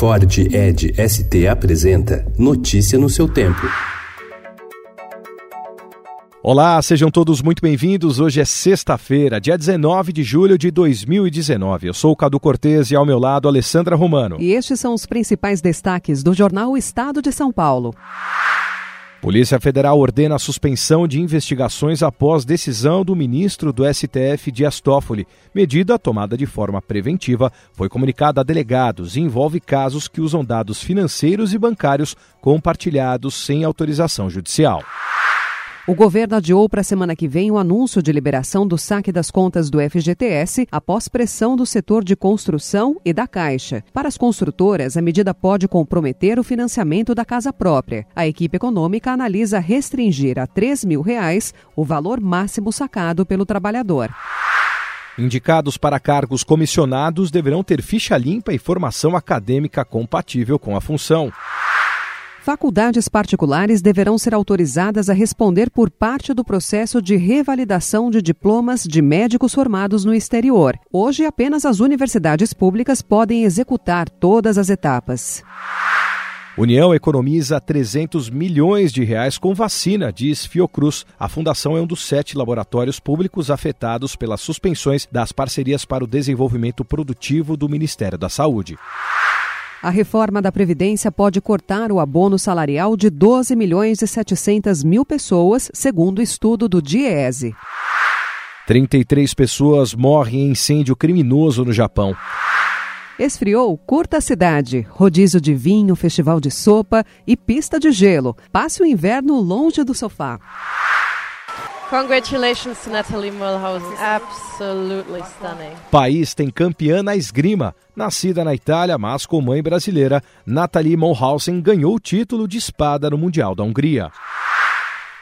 Ford Ed ST apresenta Notícia no seu tempo. Olá, sejam todos muito bem-vindos. Hoje é sexta-feira, dia 19 de julho de 2019. Eu sou o Cadu Cortês e ao meu lado Alessandra Romano. E estes são os principais destaques do jornal Estado de São Paulo. Polícia Federal ordena a suspensão de investigações após decisão do ministro do STF Dias Toffoli. Medida tomada de forma preventiva foi comunicada a delegados e envolve casos que usam dados financeiros e bancários compartilhados sem autorização judicial. O governo adiou para a semana que vem o anúncio de liberação do saque das contas do FGTS após pressão do setor de construção e da Caixa. Para as construtoras, a medida pode comprometer o financiamento da casa própria. A equipe econômica analisa restringir a 3 mil reais o valor máximo sacado pelo trabalhador. Indicados para cargos comissionados deverão ter ficha limpa e formação acadêmica compatível com a função. Faculdades particulares deverão ser autorizadas a responder por parte do processo de revalidação de diplomas de médicos formados no exterior. Hoje, apenas as universidades públicas podem executar todas as etapas. União economiza 300 milhões de reais com vacina, diz Fiocruz. A fundação é um dos sete laboratórios públicos afetados pelas suspensões das parcerias para o desenvolvimento produtivo do Ministério da Saúde. A reforma da Previdência pode cortar o abono salarial de 12 milhões e 700 mil pessoas, segundo estudo do DIEESE. 33 pessoas morrem em incêndio criminoso no Japão. Esfriou, curta a cidade, rodízio de vinho, festival de sopa e pista de gelo. Passe o inverno longe do sofá. Congratulations Natalie Mulhausen. Absolutely stunning. País tem campeã na esgrima. Nascida na Itália, mas com mãe brasileira, Nathalie Mulhausen ganhou o título de espada no Mundial da Hungria.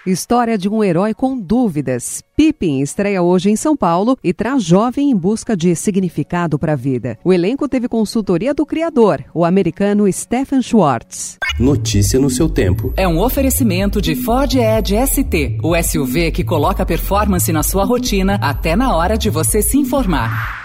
História de um herói com dúvidas. Pippin estreia hoje em São Paulo e traz jovem em busca de significado para a vida. O elenco teve consultoria do criador, o americano Stephen Schwartz. Notícia no seu tempo. É um oferecimento de Ford Edge ST, o SUV que coloca performance na sua rotina até na hora de você se informar.